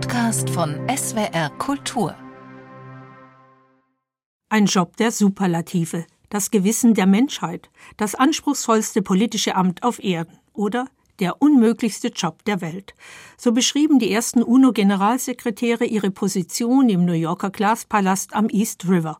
Podcast von SWR Kultur. Ein Job der Superlative, das Gewissen der Menschheit, das anspruchsvollste politische Amt auf Erden oder der unmöglichste Job der Welt. So beschrieben die ersten UNO-Generalsekretäre ihre Position im New Yorker Glaspalast am East River.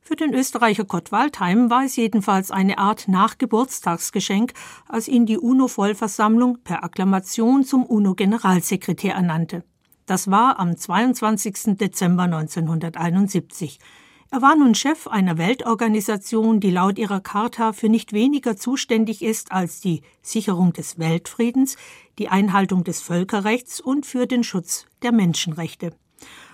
Für den Österreicher Kurt Waldheim war es jedenfalls eine Art Nachgeburtstagsgeschenk, als ihn die UNO-Vollversammlung per Akklamation zum UNO-Generalsekretär ernannte. Das war am 22. Dezember 1971. Er war nun Chef einer Weltorganisation, die laut ihrer Charta für nicht weniger zuständig ist als die Sicherung des Weltfriedens, die Einhaltung des Völkerrechts und für den Schutz der Menschenrechte.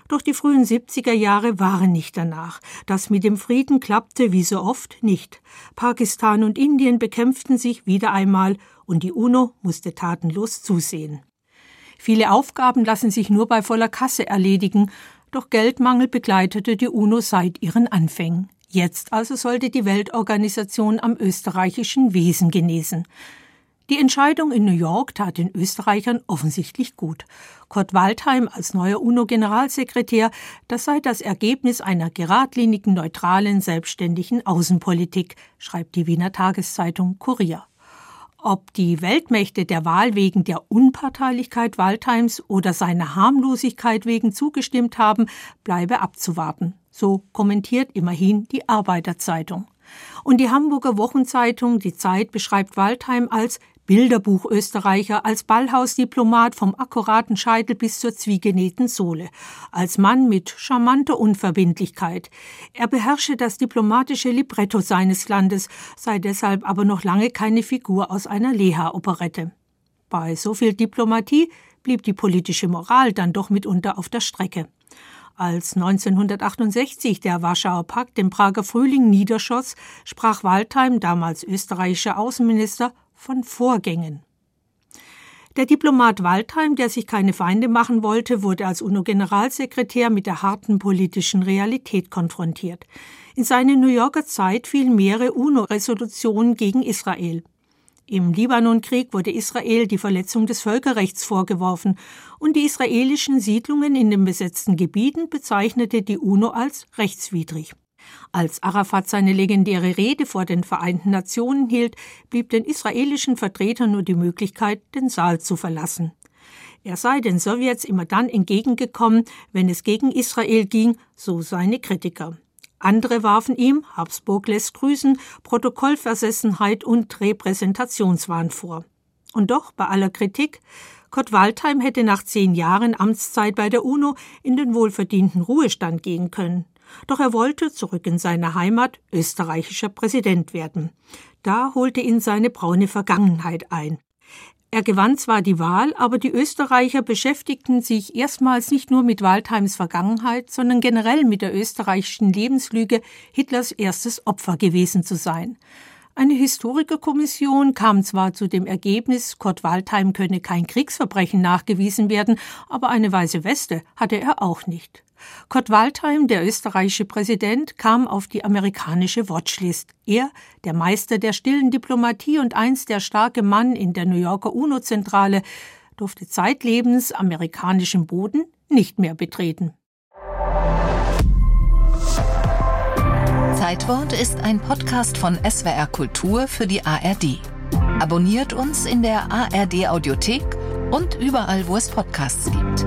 Doch die frühen 70er Jahre waren nicht danach. Das mit dem Frieden klappte wie so oft nicht. Pakistan und Indien bekämpften sich wieder einmal und die UNO musste tatenlos zusehen. Viele Aufgaben lassen sich nur bei voller Kasse erledigen, doch Geldmangel begleitete die UNO seit ihren Anfängen. Jetzt also sollte die Weltorganisation am österreichischen Wesen genesen. Die Entscheidung in New York tat den Österreichern offensichtlich gut. Kurt Waldheim als neuer UNO-Generalsekretär, das sei das Ergebnis einer geradlinigen, neutralen, selbstständigen Außenpolitik, schreibt die Wiener Tageszeitung Kurier. Ob die Weltmächte der Wahl wegen der Unparteilichkeit Waldheims oder seiner Harmlosigkeit wegen zugestimmt haben, bleibe abzuwarten. So kommentiert immerhin die Arbeiterzeitung. Und die Hamburger Wochenzeitung Die Zeit beschreibt Waldheim als Bilderbuch-Österreicher, als Ballhausdiplomat vom akkuraten Scheitel bis zur zwiegenähten Sohle, als Mann mit charmanter Unverbindlichkeit. Er beherrsche das diplomatische Libretto seines Landes, sei deshalb aber noch lange keine Figur aus einer Leha-Operette. Bei so viel Diplomatie blieb die politische Moral dann doch mitunter auf der Strecke. Als 1968 der Warschauer Pakt im Prager Frühling niederschoss, sprach Waldheim, damals österreichischer Außenminister, von Vorgängen. Der Diplomat Waldheim, der sich keine Feinde machen wollte, wurde als UNO-Generalsekretär mit der harten politischen Realität konfrontiert. In seine New Yorker Zeit fielen mehrere UNO-Resolutionen gegen Israel. Im Libanonkrieg wurde Israel die Verletzung des Völkerrechts vorgeworfen und die israelischen Siedlungen in den besetzten Gebieten bezeichnete die UNO als rechtswidrig. Als Arafat seine legendäre Rede vor den Vereinten Nationen hielt, blieb den israelischen Vertretern nur die Möglichkeit, den Saal zu verlassen. Er sei den Sowjets immer dann entgegengekommen, wenn es gegen Israel ging, so seine Kritiker. Andere warfen ihm, Habsburg lässt grüßen, Protokollversessenheit und Repräsentationswahn vor. Und doch, bei aller Kritik, Kurt Waldheim hätte nach zehn Jahren Amtszeit bei der UNO in den wohlverdienten Ruhestand gehen können. Doch er wollte zurück in seine Heimat österreichischer Präsident werden. Da holte ihn seine braune Vergangenheit ein. Er gewann zwar die Wahl, aber die Österreicher beschäftigten sich erstmals nicht nur mit Waldheims Vergangenheit, sondern generell mit der österreichischen Lebenslüge, Hitlers erstes Opfer gewesen zu sein. Eine Historikerkommission kam zwar zu dem Ergebnis, Kurt Waldheim könne kein Kriegsverbrechen nachgewiesen werden, aber eine weiße Weste hatte er auch nicht. Kurt Waldheim, der österreichische Präsident, kam auf die amerikanische Watchlist. Er, der Meister der stillen Diplomatie und einst der starke Mann in der New Yorker UNO-Zentrale, durfte zeitlebens amerikanischen Boden nicht mehr betreten. Zeitwort ist ein Podcast von SWR Kultur für die ARD. Abonniert uns in der ARD Audiothek und überall, wo es Podcasts gibt.